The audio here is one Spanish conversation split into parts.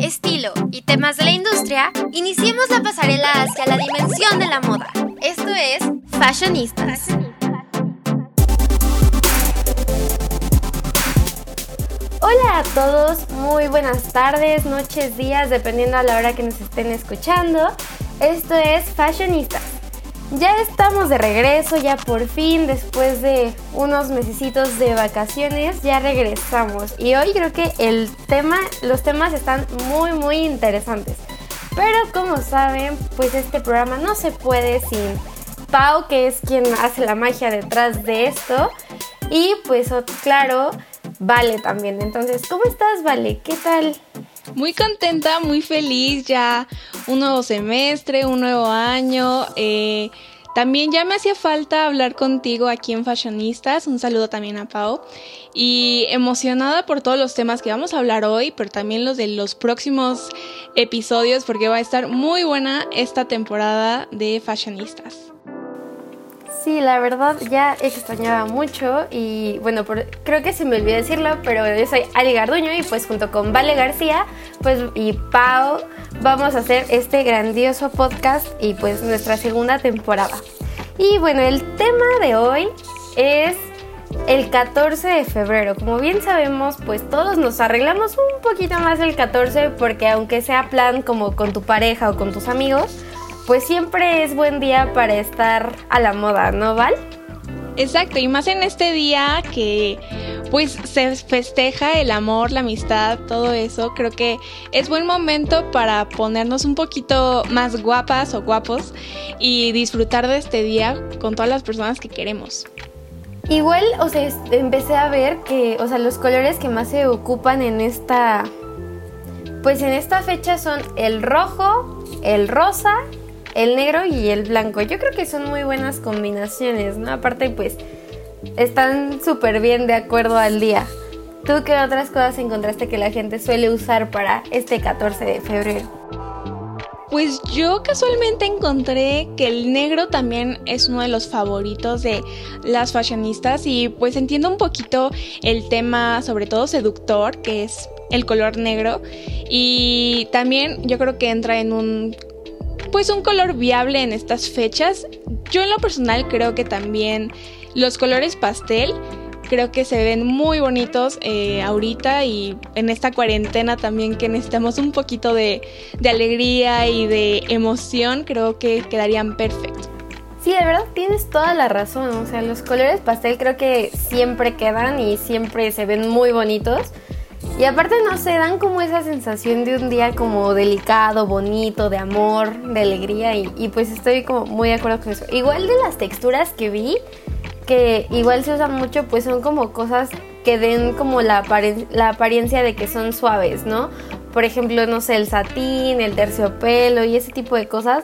estilo y temas de la industria, iniciemos la pasarela hacia la dimensión de la moda. Esto es Fashionistas. Hola a todos, muy buenas tardes, noches, días, dependiendo a la hora que nos estén escuchando. Esto es Fashionistas. Ya estamos de regreso, ya por fin, después de unos mesecitos de vacaciones, ya regresamos. Y hoy creo que el tema, los temas están muy, muy interesantes. Pero como saben, pues este programa no se puede sin Pau, que es quien hace la magia detrás de esto. Y pues claro, Vale también. Entonces, ¿cómo estás, Vale? ¿Qué tal? Muy contenta, muy feliz, ya un nuevo semestre, un nuevo año. Eh, también ya me hacía falta hablar contigo aquí en Fashionistas. Un saludo también a Pau. Y emocionada por todos los temas que vamos a hablar hoy, pero también los de los próximos episodios, porque va a estar muy buena esta temporada de Fashionistas. Sí, la verdad ya extrañaba mucho y bueno, creo que se me olvidó decirlo, pero yo soy Ali Garduño y pues junto con Vale García pues y Pau vamos a hacer este grandioso podcast y pues nuestra segunda temporada. Y bueno, el tema de hoy es el 14 de febrero. Como bien sabemos, pues todos nos arreglamos un poquito más el 14 porque aunque sea plan como con tu pareja o con tus amigos, pues siempre es buen día para estar a la moda, ¿no, Val? Exacto, y más en este día que pues se festeja el amor, la amistad, todo eso, creo que es buen momento para ponernos un poquito más guapas o guapos y disfrutar de este día con todas las personas que queremos. Igual, o sea, empecé a ver que, o sea, los colores que más se ocupan en esta, pues en esta fecha son el rojo, el rosa el negro y el blanco. Yo creo que son muy buenas combinaciones, ¿no? Aparte, pues, están súper bien de acuerdo al día. ¿Tú qué otras cosas encontraste que la gente suele usar para este 14 de febrero? Pues yo casualmente encontré que el negro también es uno de los favoritos de las fashionistas y pues entiendo un poquito el tema sobre todo seductor que es el color negro y también yo creo que entra en un pues un color viable en estas fechas. Yo en lo personal creo que también los colores pastel creo que se ven muy bonitos eh, ahorita y en esta cuarentena también que necesitamos un poquito de, de alegría y de emoción, creo que quedarían perfectos. Sí, de verdad tienes toda la razón. O sea, los colores pastel creo que siempre quedan y siempre se ven muy bonitos. Y aparte, no sé, dan como esa sensación de un día como delicado, bonito, de amor, de alegría. Y, pues estoy como muy de acuerdo con eso. Igual de las texturas que vi, que igual se usan mucho, pues son como cosas que den como la, la apariencia de que son suaves, ¿no? Por ejemplo, no sé, el satín, el terciopelo y ese tipo de cosas.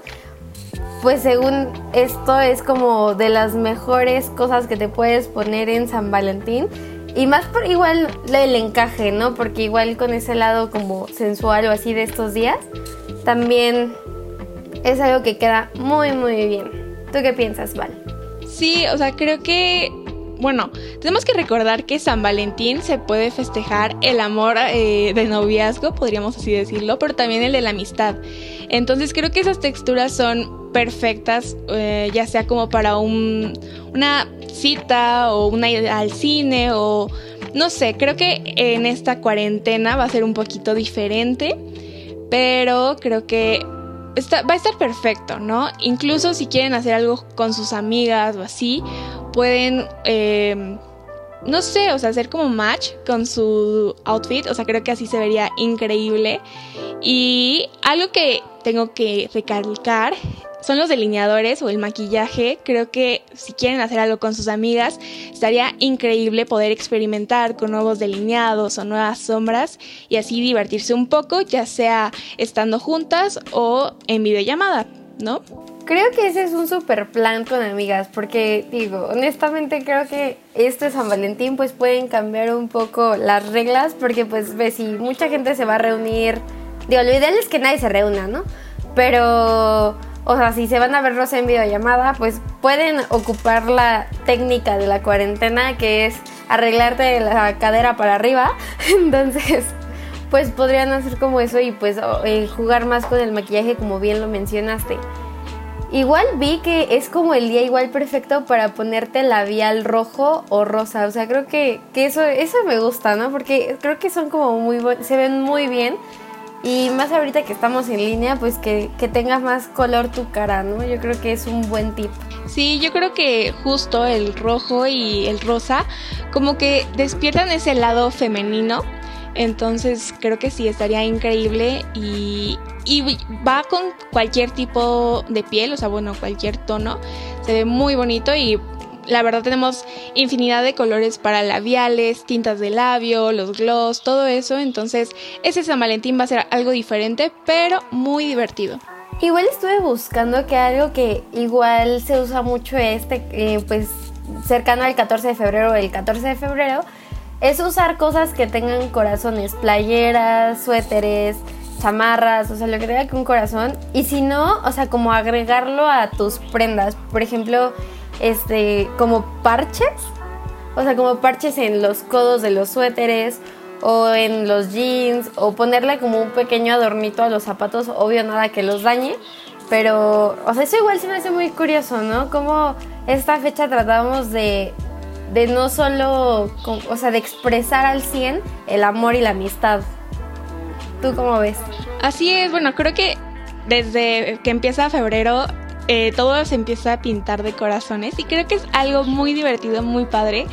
Pues según esto es como de las mejores cosas que te puedes poner en San Valentín y más por igual el encaje, ¿no? Porque igual con ese lado como sensual o así de estos días, también es algo que queda muy, muy bien. ¿Tú qué piensas, Val? Sí, o sea, creo que bueno, tenemos que recordar que San Valentín se puede festejar el amor eh, de noviazgo, podríamos así decirlo, pero también el de la amistad. Entonces creo que esas texturas son perfectas, eh, ya sea como para un, una o una ida al cine o no sé, creo que en esta cuarentena va a ser un poquito diferente, pero creo que va a estar perfecto, ¿no? Incluso si quieren hacer algo con sus amigas o así, pueden, eh, no sé, o sea, hacer como match con su outfit, o sea, creo que así se vería increíble. Y algo que tengo que recalcar son los delineadores o el maquillaje. Creo que si quieren hacer algo con sus amigas, estaría increíble poder experimentar con nuevos delineados o nuevas sombras y así divertirse un poco, ya sea estando juntas o en videollamada, ¿no? Creo que ese es un super plan con amigas, porque digo, honestamente creo que este San Valentín pues pueden cambiar un poco las reglas, porque pues ves, si mucha gente se va a reunir, digo, lo ideal es que nadie se reúna, ¿no? Pero o sea, si se van a ver Rosa en videollamada, pues pueden ocupar la técnica de la cuarentena, que es arreglarte la cadera para arriba. Entonces, pues podrían hacer como eso y pues eh, jugar más con el maquillaje como bien lo mencionaste. Igual vi que es como el día igual perfecto para ponerte labial rojo o rosa. O sea, creo que, que eso, eso me gusta, ¿no? Porque creo que son como muy se ven muy bien. Y más ahorita que estamos en línea, pues que, que tengas más color tu cara, ¿no? Yo creo que es un buen tip. Sí, yo creo que justo el rojo y el rosa como que despiertan ese lado femenino. Entonces creo que sí, estaría increíble y, y va con cualquier tipo de piel, o sea, bueno, cualquier tono. Se ve muy bonito y la verdad tenemos infinidad de colores para labiales, tintas de labio, los gloss, todo eso. Entonces ese San Valentín va a ser algo diferente, pero muy divertido. Igual estuve buscando que algo que igual se usa mucho este, eh, pues cercano al 14 de febrero, el 14 de febrero, es usar cosas que tengan corazones, playeras, suéteres, chamarras, o sea, lo que tenga que un corazón. Y si no, o sea, como agregarlo a tus prendas. Por ejemplo, este, como parches. O sea, como parches en los codos de los suéteres o en los jeans o ponerle como un pequeño adornito a los zapatos, obvio nada que los dañe, pero, o sea, eso igual se me hace muy curioso, ¿no? Como esta fecha tratamos de, de no solo, o sea, de expresar al 100 el amor y la amistad. ¿Tú cómo ves? Así es, bueno, creo que desde que empieza febrero eh, todo se empieza a pintar de corazones y creo que es algo muy divertido, muy padre.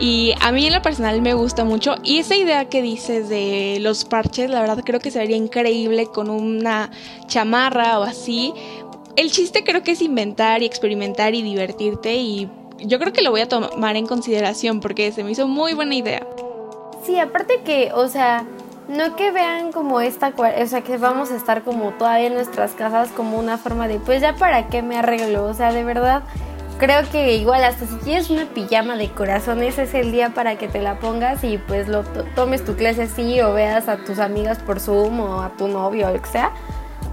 Y a mí en lo personal me gusta mucho. Y esa idea que dices de los parches, la verdad creo que se vería increíble con una chamarra o así. El chiste creo que es inventar y experimentar y divertirte y yo creo que lo voy a tomar en consideración porque se me hizo muy buena idea. Sí, aparte que, o sea, no que vean como esta, o sea, que vamos a estar como todavía en nuestras casas como una forma de, pues ya para qué me arreglo, o sea, de verdad, creo que igual hasta si tienes una pijama de corazones es el día para que te la pongas y pues lo tomes tu clase así o veas a tus amigas por Zoom o a tu novio o lo que sea,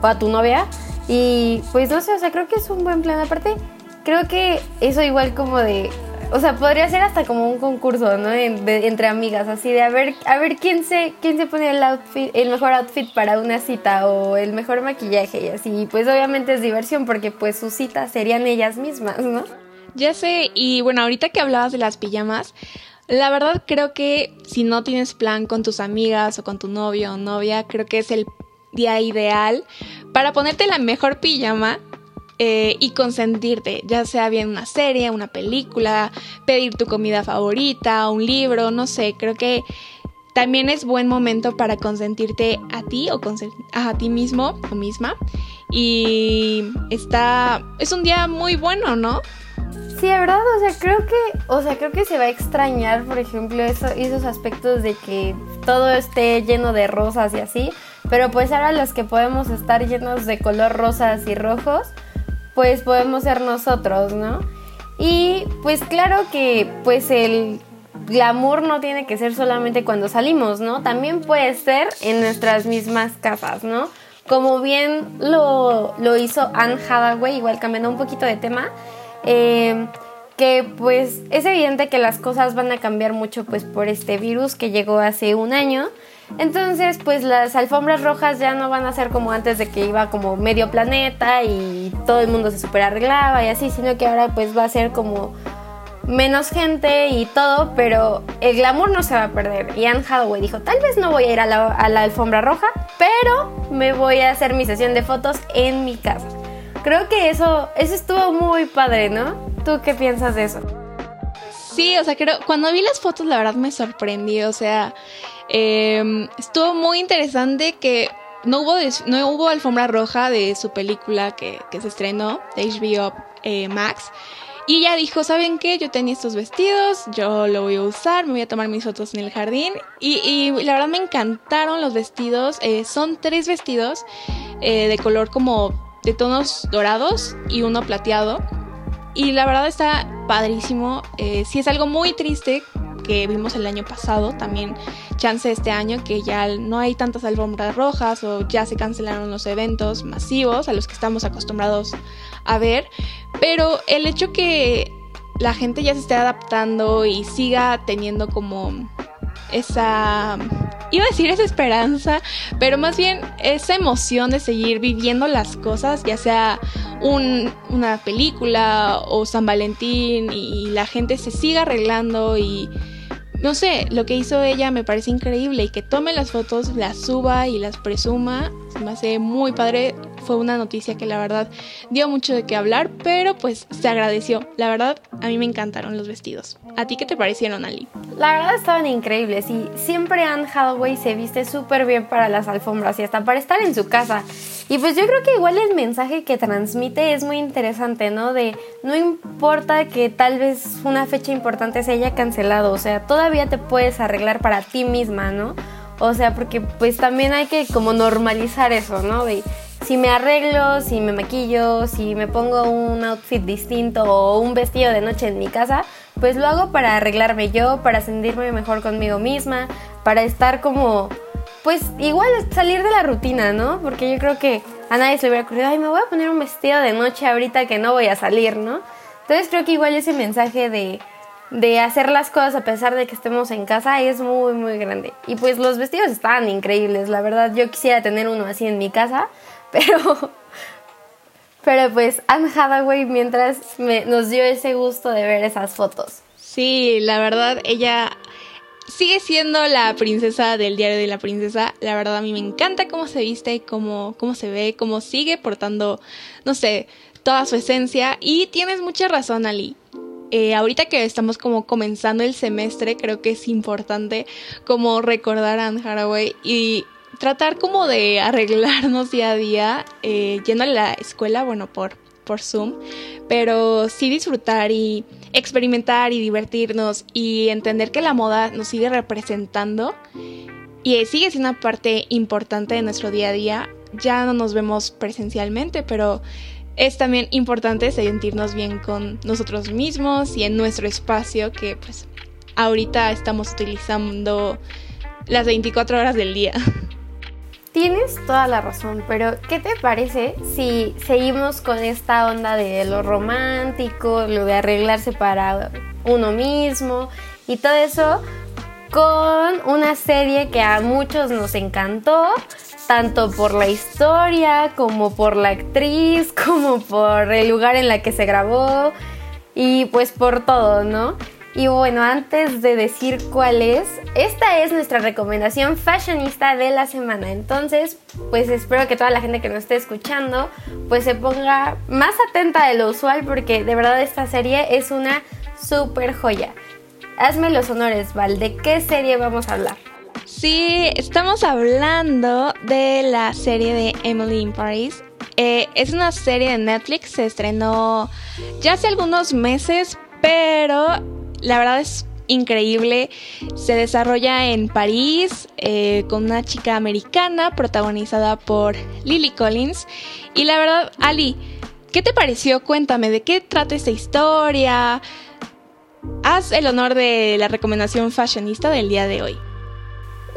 o a tu novia. Y pues no sé, o sea, creo que es un buen plan. Aparte, creo que eso igual como de o sea, podría ser hasta como un concurso, ¿no? entre amigas, así de a ver, a ver quién se, quién se pone el outfit, el mejor outfit para una cita o el mejor maquillaje y así. Pues obviamente es diversión porque pues sus citas serían ellas mismas, ¿no? Ya sé, y bueno, ahorita que hablabas de las pijamas, la verdad creo que si no tienes plan con tus amigas o con tu novio o novia, creo que es el día ideal para ponerte la mejor pijama eh, y consentirte, ya sea bien una serie, una película, pedir tu comida favorita, un libro, no sé, creo que también es buen momento para consentirte a ti o a ti mismo o misma. Y está, es un día muy bueno, ¿no? Sí, de verdad, o sea, creo que, o sea, creo que se va a extrañar, por ejemplo, esos aspectos de que todo esté lleno de rosas y así, pero pues ahora los que podemos estar llenos de color rosas y rojos, pues podemos ser nosotros, ¿no? Y pues claro que pues el glamour no tiene que ser solamente cuando salimos, ¿no? También puede ser en nuestras mismas casas, ¿no? Como bien lo, hizo Anne Hathaway, igual cambiando un poquito de tema, eh, que pues es evidente que las cosas van a cambiar mucho pues por este virus que llegó hace un año entonces, pues las alfombras rojas ya no van a ser como antes de que iba como medio planeta y todo el mundo se super arreglaba y así, sino que ahora pues va a ser como menos gente y todo, pero el glamour no se va a perder. Y Anne Hathaway dijo, tal vez no voy a ir a la, a la alfombra roja, pero me voy a hacer mi sesión de fotos en mi casa. Creo que eso, eso estuvo muy padre, ¿no? ¿Tú qué piensas de eso? Sí, o sea, creo, cuando vi las fotos la verdad me sorprendí, o sea, Em, estuvo muy interesante que no hubo, no hubo alfombra roja de su película que, se estrenó, de HBO eh, Max. Y ella dijo, ¿saben qué? Yo tenía estos vestidos, yo lo voy a usar, me voy a tomar mis fotos en el jardín. Y, la verdad me encantaron los vestidos. Eh, son tres vestidos eh, de color como de tonos dorados y uno plateado. Y la verdad está padrísimo. sí es algo muy triste que vimos el año pasado, también chance este año que ya no hay tantas alfombras rojas o ya se cancelaron los eventos masivos a los que estamos acostumbrados a ver, pero el hecho que la gente ya se esté adaptando y siga teniendo como esa iba a decir esa esperanza, pero más bien esa emoción de seguir viviendo las cosas, ya sea una película o San Valentín y la gente se siga arreglando y no sé, lo que hizo ella me parece increíble y que tome las fotos, las suba y las presuma, se me hace muy padre. Fue una noticia que la verdad dio mucho de qué hablar, pero pues se agradeció. La verdad, a mí me encantaron los vestidos. ¿A ti qué te parecieron, Ali? La verdad estaban increíbles y siempre Anne Hathaway se viste súper bien para las alfombras y hasta para estar en su casa. Y pues yo creo que igual el mensaje que transmite es muy interesante, ¿no? De no importa que tal vez una fecha importante se haya cancelado, o sea, todavía te puedes arreglar para ti misma, ¿no? O sea, porque pues también hay que como normalizar eso, ¿no? Si me arreglo, si me maquillo, si me pongo un outfit distinto o un vestido de noche en mi casa, pues lo hago para arreglarme yo, para sentirme mejor conmigo misma, para estar como pues igual salir de la rutina, ¿no? Porque yo creo que a nadie se le hubiera ocurrido, ay, me voy a poner un vestido de noche ahorita que no voy a salir, ¿no? Entonces creo que igual ese mensaje de, de hacer las cosas a pesar de que estemos en casa es muy, muy grande. Y pues los vestidos estaban increíbles, la verdad yo quisiera tener uno así en mi casa, pero... Pero pues Anne Hathaway mientras me, nos dio ese gusto de ver esas fotos. Sí, la verdad, ella sigue siendo la princesa del diario de la princesa. La verdad a mí me encanta cómo se viste, cómo, cómo se ve, cómo sigue portando, no sé, toda su esencia. Y tienes mucha razón, Ali. Eh, ahorita que estamos como comenzando el semestre, creo que es importante como recordar a Anne Haraway y tratar como de arreglarnos día a día, eh, yendo a la escuela, bueno, por, por Zoom, pero sí disfrutar y experimentar y divertirnos y entender que la moda nos sigue representando y sigue siendo una parte importante de nuestro día a día. Ya no nos vemos presencialmente, pero es también importante sentirnos bien con nosotros mismos y en nuestro espacio que pues ahorita estamos utilizando las 24 horas del día. Tienes toda la razón, pero ¿qué te parece si seguimos con esta onda de lo romántico, lo de arreglarse para uno mismo y todo eso con una serie que a muchos nos encantó, tanto por la historia como por la actriz, como por el lugar en la que se grabó y pues por todo, ¿no? Y bueno, antes de decir cuál es, esta es nuestra recomendación fashionista de la semana. Entonces, pues espero que toda la gente que nos esté escuchando, pues se ponga más atenta de lo usual porque de verdad esta serie es una super joya. Hazme los honores, Val, ¿de qué serie vamos a hablar? Sí, estamos hablando de la serie de Emily in Paris. Eh, es una serie de Netflix, se estrenó ya hace algunos meses, pero la verdad es increíble. Se desarrolla en París eh, con una chica americana protagonizada por Lily Collins. Y la verdad, Ali, ¿qué te pareció? Cuéntame, ¿de qué trata esta historia? Haz el honor de la recomendación fashionista del día de hoy.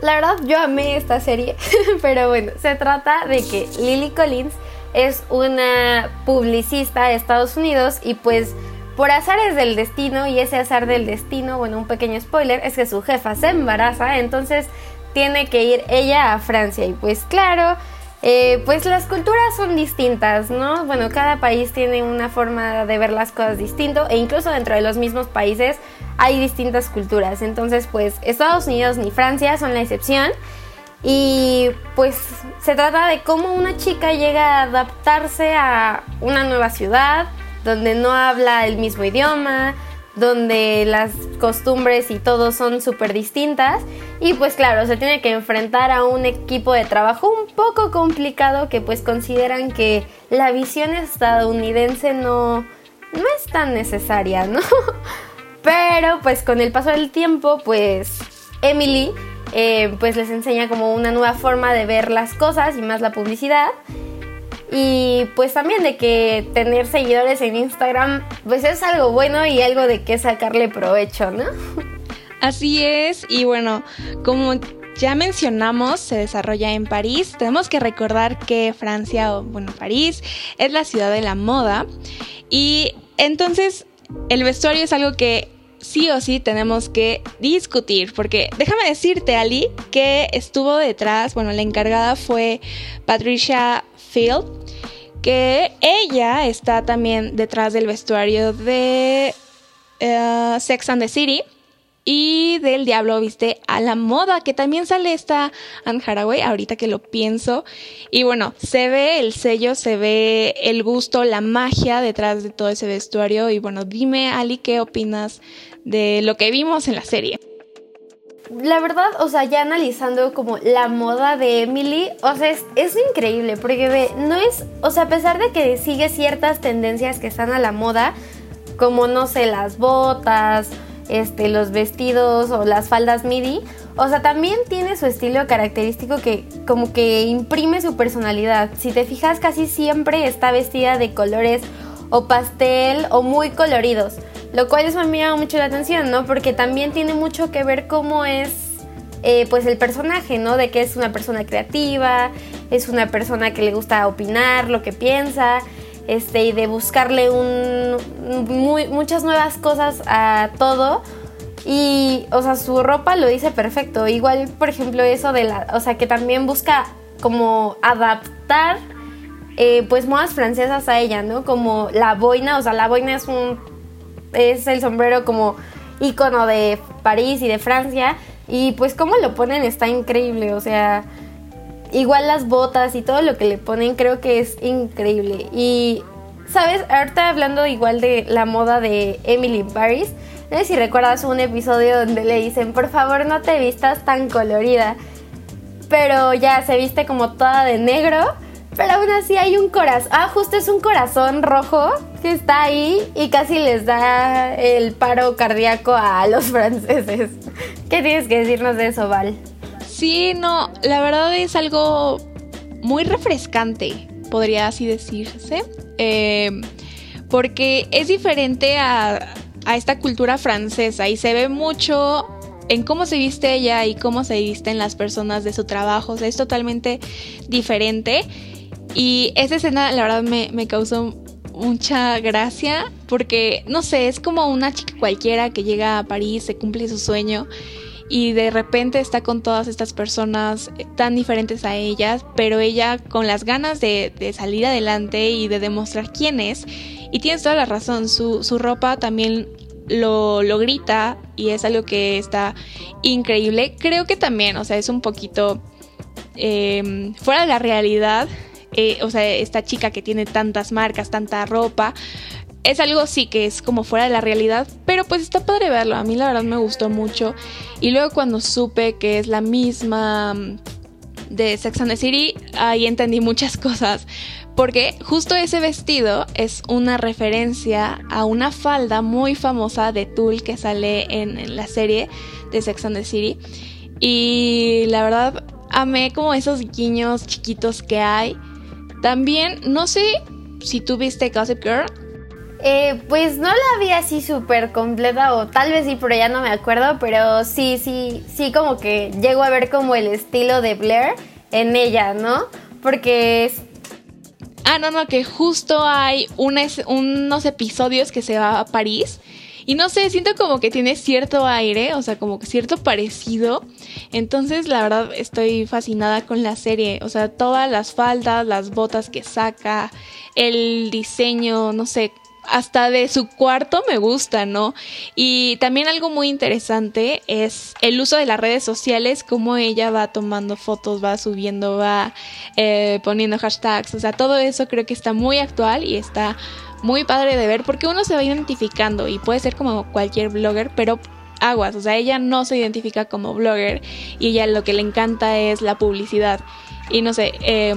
La verdad, yo amé esta serie, pero bueno, se trata de que Lily Collins es una publicista de Estados Unidos y pues por azares del destino, y ese azar del destino, bueno, un pequeño spoiler, es que su jefa se embaraza, entonces tiene que ir ella a Francia. Y pues claro, eh, pues las culturas son distintas, ¿no? Bueno, cada país tiene una forma de ver las cosas distinto e incluso dentro de los mismos países hay distintas culturas. Entonces, pues Estados Unidos ni Francia son la excepción. Y pues se trata de cómo una chica llega a adaptarse a una nueva ciudad, donde no habla el mismo idioma, donde las costumbres y todo son súper distintas y pues claro, se tiene que enfrentar a un equipo de trabajo un poco complicado que pues consideran que la visión estadounidense no, no es tan necesaria, ¿no? Pero pues con el paso del tiempo pues Emily eh, pues les enseña como una nueva forma de ver las cosas y más la publicidad y pues también de que tener seguidores en Instagram, pues es algo bueno y algo de que sacarle provecho, ¿no? Así es, y bueno, como ya mencionamos, se desarrolla en París. Tenemos que recordar que Francia, o bueno, París, es la ciudad de la moda. Y entonces el vestuario es algo que sí o sí tenemos que discutir, porque déjame decirte, Ali, que estuvo detrás, bueno, la encargada fue Patricia Field, que ella está también detrás del vestuario de eh, Sex and the City y del Diablo viste a la moda, que también sale esta Anne Haraway, ahorita que lo pienso. Y bueno, se ve el sello, se ve el gusto, la magia detrás de todo ese vestuario. Y bueno, dime, Ali, ¿qué opinas de lo que vimos en la serie? La verdad, o sea, ya analizando como la moda de Emily, o sea, es, es increíble, porque ve, no es, o sea, a pesar de que sigue ciertas tendencias que están a la moda, como no sé, las botas, este, los vestidos o las faldas midi. O sea, también tiene su estilo característico que como que imprime su personalidad. Si te fijas, casi siempre está vestida de colores o pastel o muy coloridos. Lo cual eso me llama mucho la atención, ¿no? Porque también tiene mucho que ver cómo es eh, pues el personaje, ¿no? De que es una persona creativa, es una persona que le gusta opinar, lo que piensa, este, y de buscarle un, muchas nuevas cosas a todo. Y, o sea, su ropa lo dice perfecto. Igual, por ejemplo, eso de la, o sea, que también busca como adaptar, eh, pues, modas francesas a ella, ¿no? Como la boina, o sea, la boina es un, es el sombrero como ícono de París y de Francia. Y pues cómo lo ponen está increíble, o sea, igual las botas y todo lo que le ponen creo que es increíble. Y, ¿sabes? Ahorita hablando igual de la moda de Emily Paris, no sé si recuerdas un episodio donde le dicen, por favor no te vistas tan colorida. Pero ya se viste como toda de negro. Pero aún así hay un corazón. Ah, justo es un corazón rojo que está ahí y casi les da el paro cardíaco a los franceses. ¿Qué tienes que decirnos de eso, Val? Sí, no, la verdad es algo muy refrescante, podría así decirse, em, porque es diferente a, a esta cultura francesa y se ve mucho en cómo se viste ella y cómo se visten las personas de su trabajo. Es totalmente diferente. Y esa escena, la verdad, me, me, causó mucha gracia porque, no sé, es como una chica cualquiera que llega a París, se cumple su sueño y de repente está con todas estas personas tan diferentes a ellas, pero ella con las ganas de, salir adelante y de demostrar quién es. Y tienes toda la razón, su, ropa también lo, lo, grita y es algo que está increíble. Creo que también, o sea, es un poquito em, fuera de la realidad. Eh, o sea, esta chica que tiene tantas marcas, tanta ropa, es algo sí que es como fuera de la realidad, pero pues está padre verlo. A mí la verdad me gustó mucho. Y luego cuando supe que es la misma mm, de Sex and the City, ahí entendí muchas cosas. Porque justo ese vestido es una referencia a una falda muy famosa de Tulle que sale en, en la serie de Sex and the City. Y la verdad, amé como esos guiños chiquitos que hay. También, no sé si tú viste Gossip Girl, eh, pues no la vi así súper completa, o tal vez sí, pero ya no me acuerdo, pero sí, sí, sí, como que llego a ver como el estilo de Blair en ella, ¿no? Porque es... Ah, no, no, que justo hay unos episodios que se va a París. Y no sé, siento como que tiene cierto aire, o sea, como que cierto parecido. Entonces, la verdad, estoy fascinada con la serie. O sea, todas las faldas, las botas que saca, el diseño, no sé, hasta de su cuarto me gusta, ¿no? Y también algo muy interesante es el uso de las redes sociales, cómo ella va tomando fotos, va subiendo, va eh, poniendo hashtags, o sea, todo eso creo que está muy actual y está muy padre de ver porque uno se va identificando y puede ser como cualquier blogger, pero aguas, o sea, ella no se identifica como blogger y ella lo que le encanta es la publicidad. Y no sé, eh,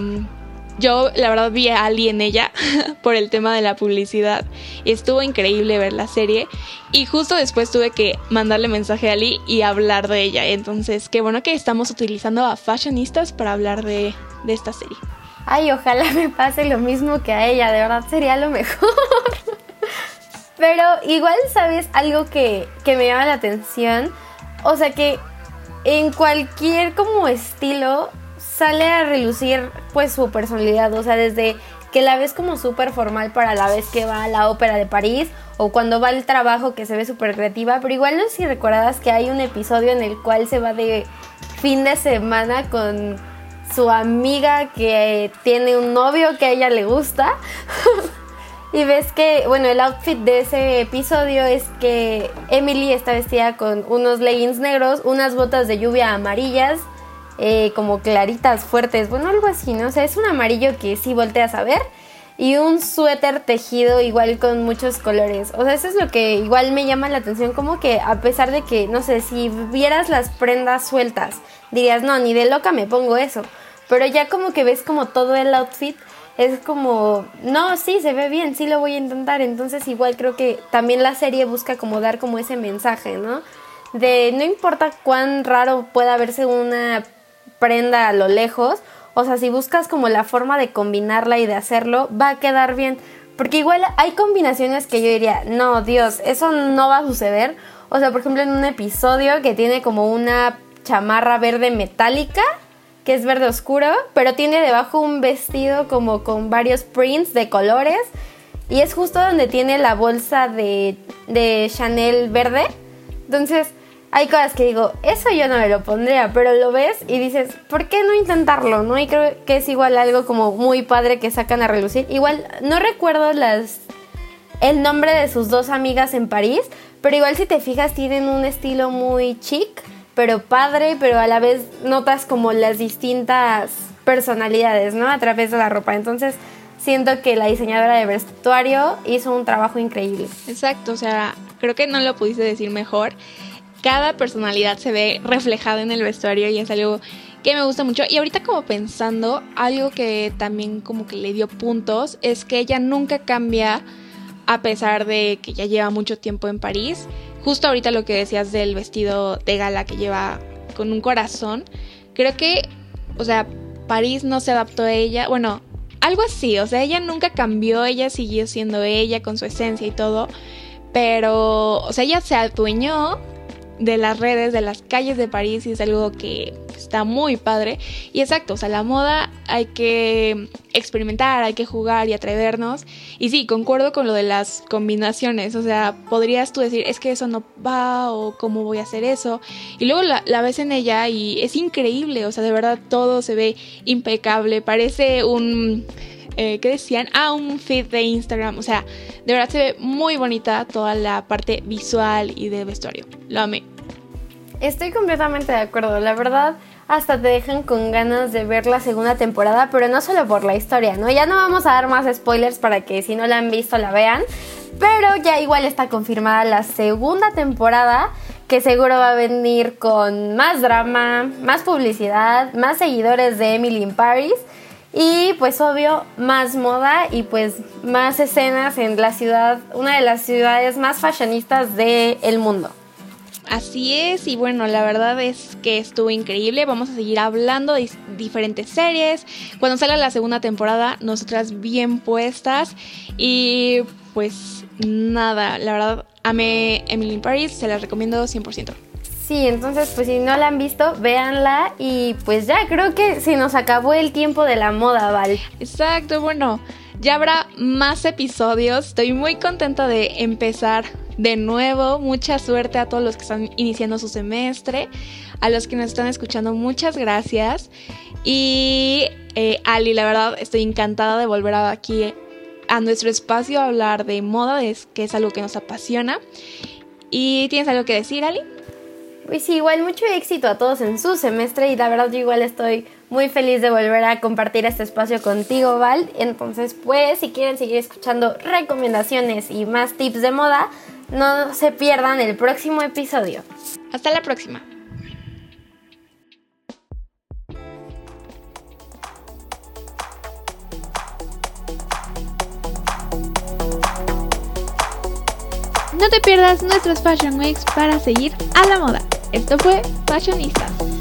yo la verdad vi a Ali en ella por el tema de la publicidad estuvo increíble ver la serie y justo después tuve que mandarle mensaje a Ali y hablar de ella. Entonces, qué bueno que estamos utilizando a fashionistas para hablar de, esta serie. Ay, ojalá me pase lo mismo que a ella, de verdad sería lo mejor. Pero igual, ¿sabes? Algo que, que me llama la atención. O sea que en cualquier como estilo sale a relucir pues su personalidad, o sea, desde que la ves como súper formal para la vez que va a la ópera de París o cuando va al trabajo que se ve súper creativa, pero igual no sé si recuerdas que hay un episodio en el cual se va de fin de semana con su amiga que tiene un novio que a ella le gusta. y ves que, bueno, el outfit de ese episodio es que Emily está vestida con unos leggings negros, unas botas de lluvia amarillas, eh, como claritas, fuertes, bueno, algo así, ¿no? O sea, es un amarillo que sí volteas a ver. Y un suéter tejido igual con muchos colores. O sea, eso es lo que igual me llama la atención. Como que a pesar de que, no sé, si vieras las prendas sueltas, dirías, no, ni de loca me pongo eso. Pero ya como que ves como todo el outfit, es como, no, sí, se ve bien, sí lo voy a intentar. Entonces igual creo que también la serie busca como dar como ese mensaje, ¿no? De no importa cuán raro pueda verse una prenda a lo lejos, o sea, si buscas como la forma de combinarla y de hacerlo, va a quedar bien. Porque igual hay combinaciones que yo diría, no, Dios, eso no va a suceder. O sea, por ejemplo, en un episodio que tiene como una chamarra verde metálica que es verde oscuro, pero tiene debajo un vestido como con varios prints de colores. Y es justo donde tiene la bolsa de, de Chanel verde. Entonces, hay cosas que digo, eso yo no me lo pondría, pero lo ves y dices, ¿por qué no intentarlo? ¿No? Y creo que es igual algo como muy padre que sacan a relucir. Igual, no recuerdo las el nombre de sus dos amigas en París, pero igual si te fijas tienen un estilo muy chic pero padre, pero a la vez notas como las distintas personalidades, ¿no? A través de la ropa. Entonces, siento que la diseñadora de vestuario hizo un trabajo increíble. Exacto, o sea, creo que no lo pudiste decir mejor. Cada personalidad se ve reflejada en el vestuario y es algo que me gusta mucho. Y ahorita como pensando, algo que también como que le dio puntos es que ella nunca cambia a pesar de que ya lleva mucho tiempo en París justo ahorita lo que decías del vestido de gala que lleva con un corazón, creo que, o sea, París no se adaptó a ella, bueno, algo así, o sea, ella nunca cambió, ella siguió siendo ella con su esencia y todo, pero, o sea, ella se adueñó de las redes, de las calles de París y es algo que está muy padre. Y exacto, o sea, la moda hay que experimentar, hay que jugar y atrevernos. Y sí, concuerdo con lo de las combinaciones, o sea, podrías tú decir, es que eso no va o cómo voy a hacer eso. Y luego la, ves en ella y es increíble, o sea, de verdad todo se ve impecable, parece un... Eh, ¿Qué decían? Ah, un feed de Instagram. O sea, de verdad se ve muy bonita toda la parte visual y de vestuario. Lo amé. Estoy completamente de acuerdo. La verdad, hasta te dejan con ganas de ver la segunda temporada, pero no solo por la historia, ¿no? Ya no vamos a dar más spoilers para que si no la han visto la vean, pero ya igual está confirmada la segunda temporada que seguro va a venir con más drama, más publicidad, más seguidores de Emily in Paris y pues obvio más moda y pues más escenas en la ciudad, una de las ciudades más fashionistas del mundo. Así es, y bueno, la verdad es que estuvo increíble. Vamos a seguir hablando de diferentes series. Cuando salga la segunda temporada, nosotras bien puestas. Y pues nada, la verdad, amé Emily in Paris, se la recomiendo 100%. Sí, entonces pues si no la han visto, véanla y pues ya creo que se nos acabó el tiempo de la moda, Val. Exacto, bueno, ya habrá más episodios. Estoy muy contenta de empezar de nuevo. Mucha suerte a todos los que están iniciando su semestre. A los que nos están escuchando, muchas gracias. Y eh, Ali, la verdad, estoy encantada de volver aquí a nuestro espacio a hablar de moda, que es algo que nos apasiona. ¿Y tienes algo que decir, Ali? Pues sí, igual mucho éxito a todos en su semestre y la verdad yo igual estoy muy feliz de volver a compartir este espacio contigo, Val. Entonces, pues, si quieren seguir escuchando recomendaciones y más tips de moda, no se pierdan el próximo episodio. Hasta la próxima. No te pierdas nuestros Fashion Weeks para seguir a la moda. Esto fue Fashionistas.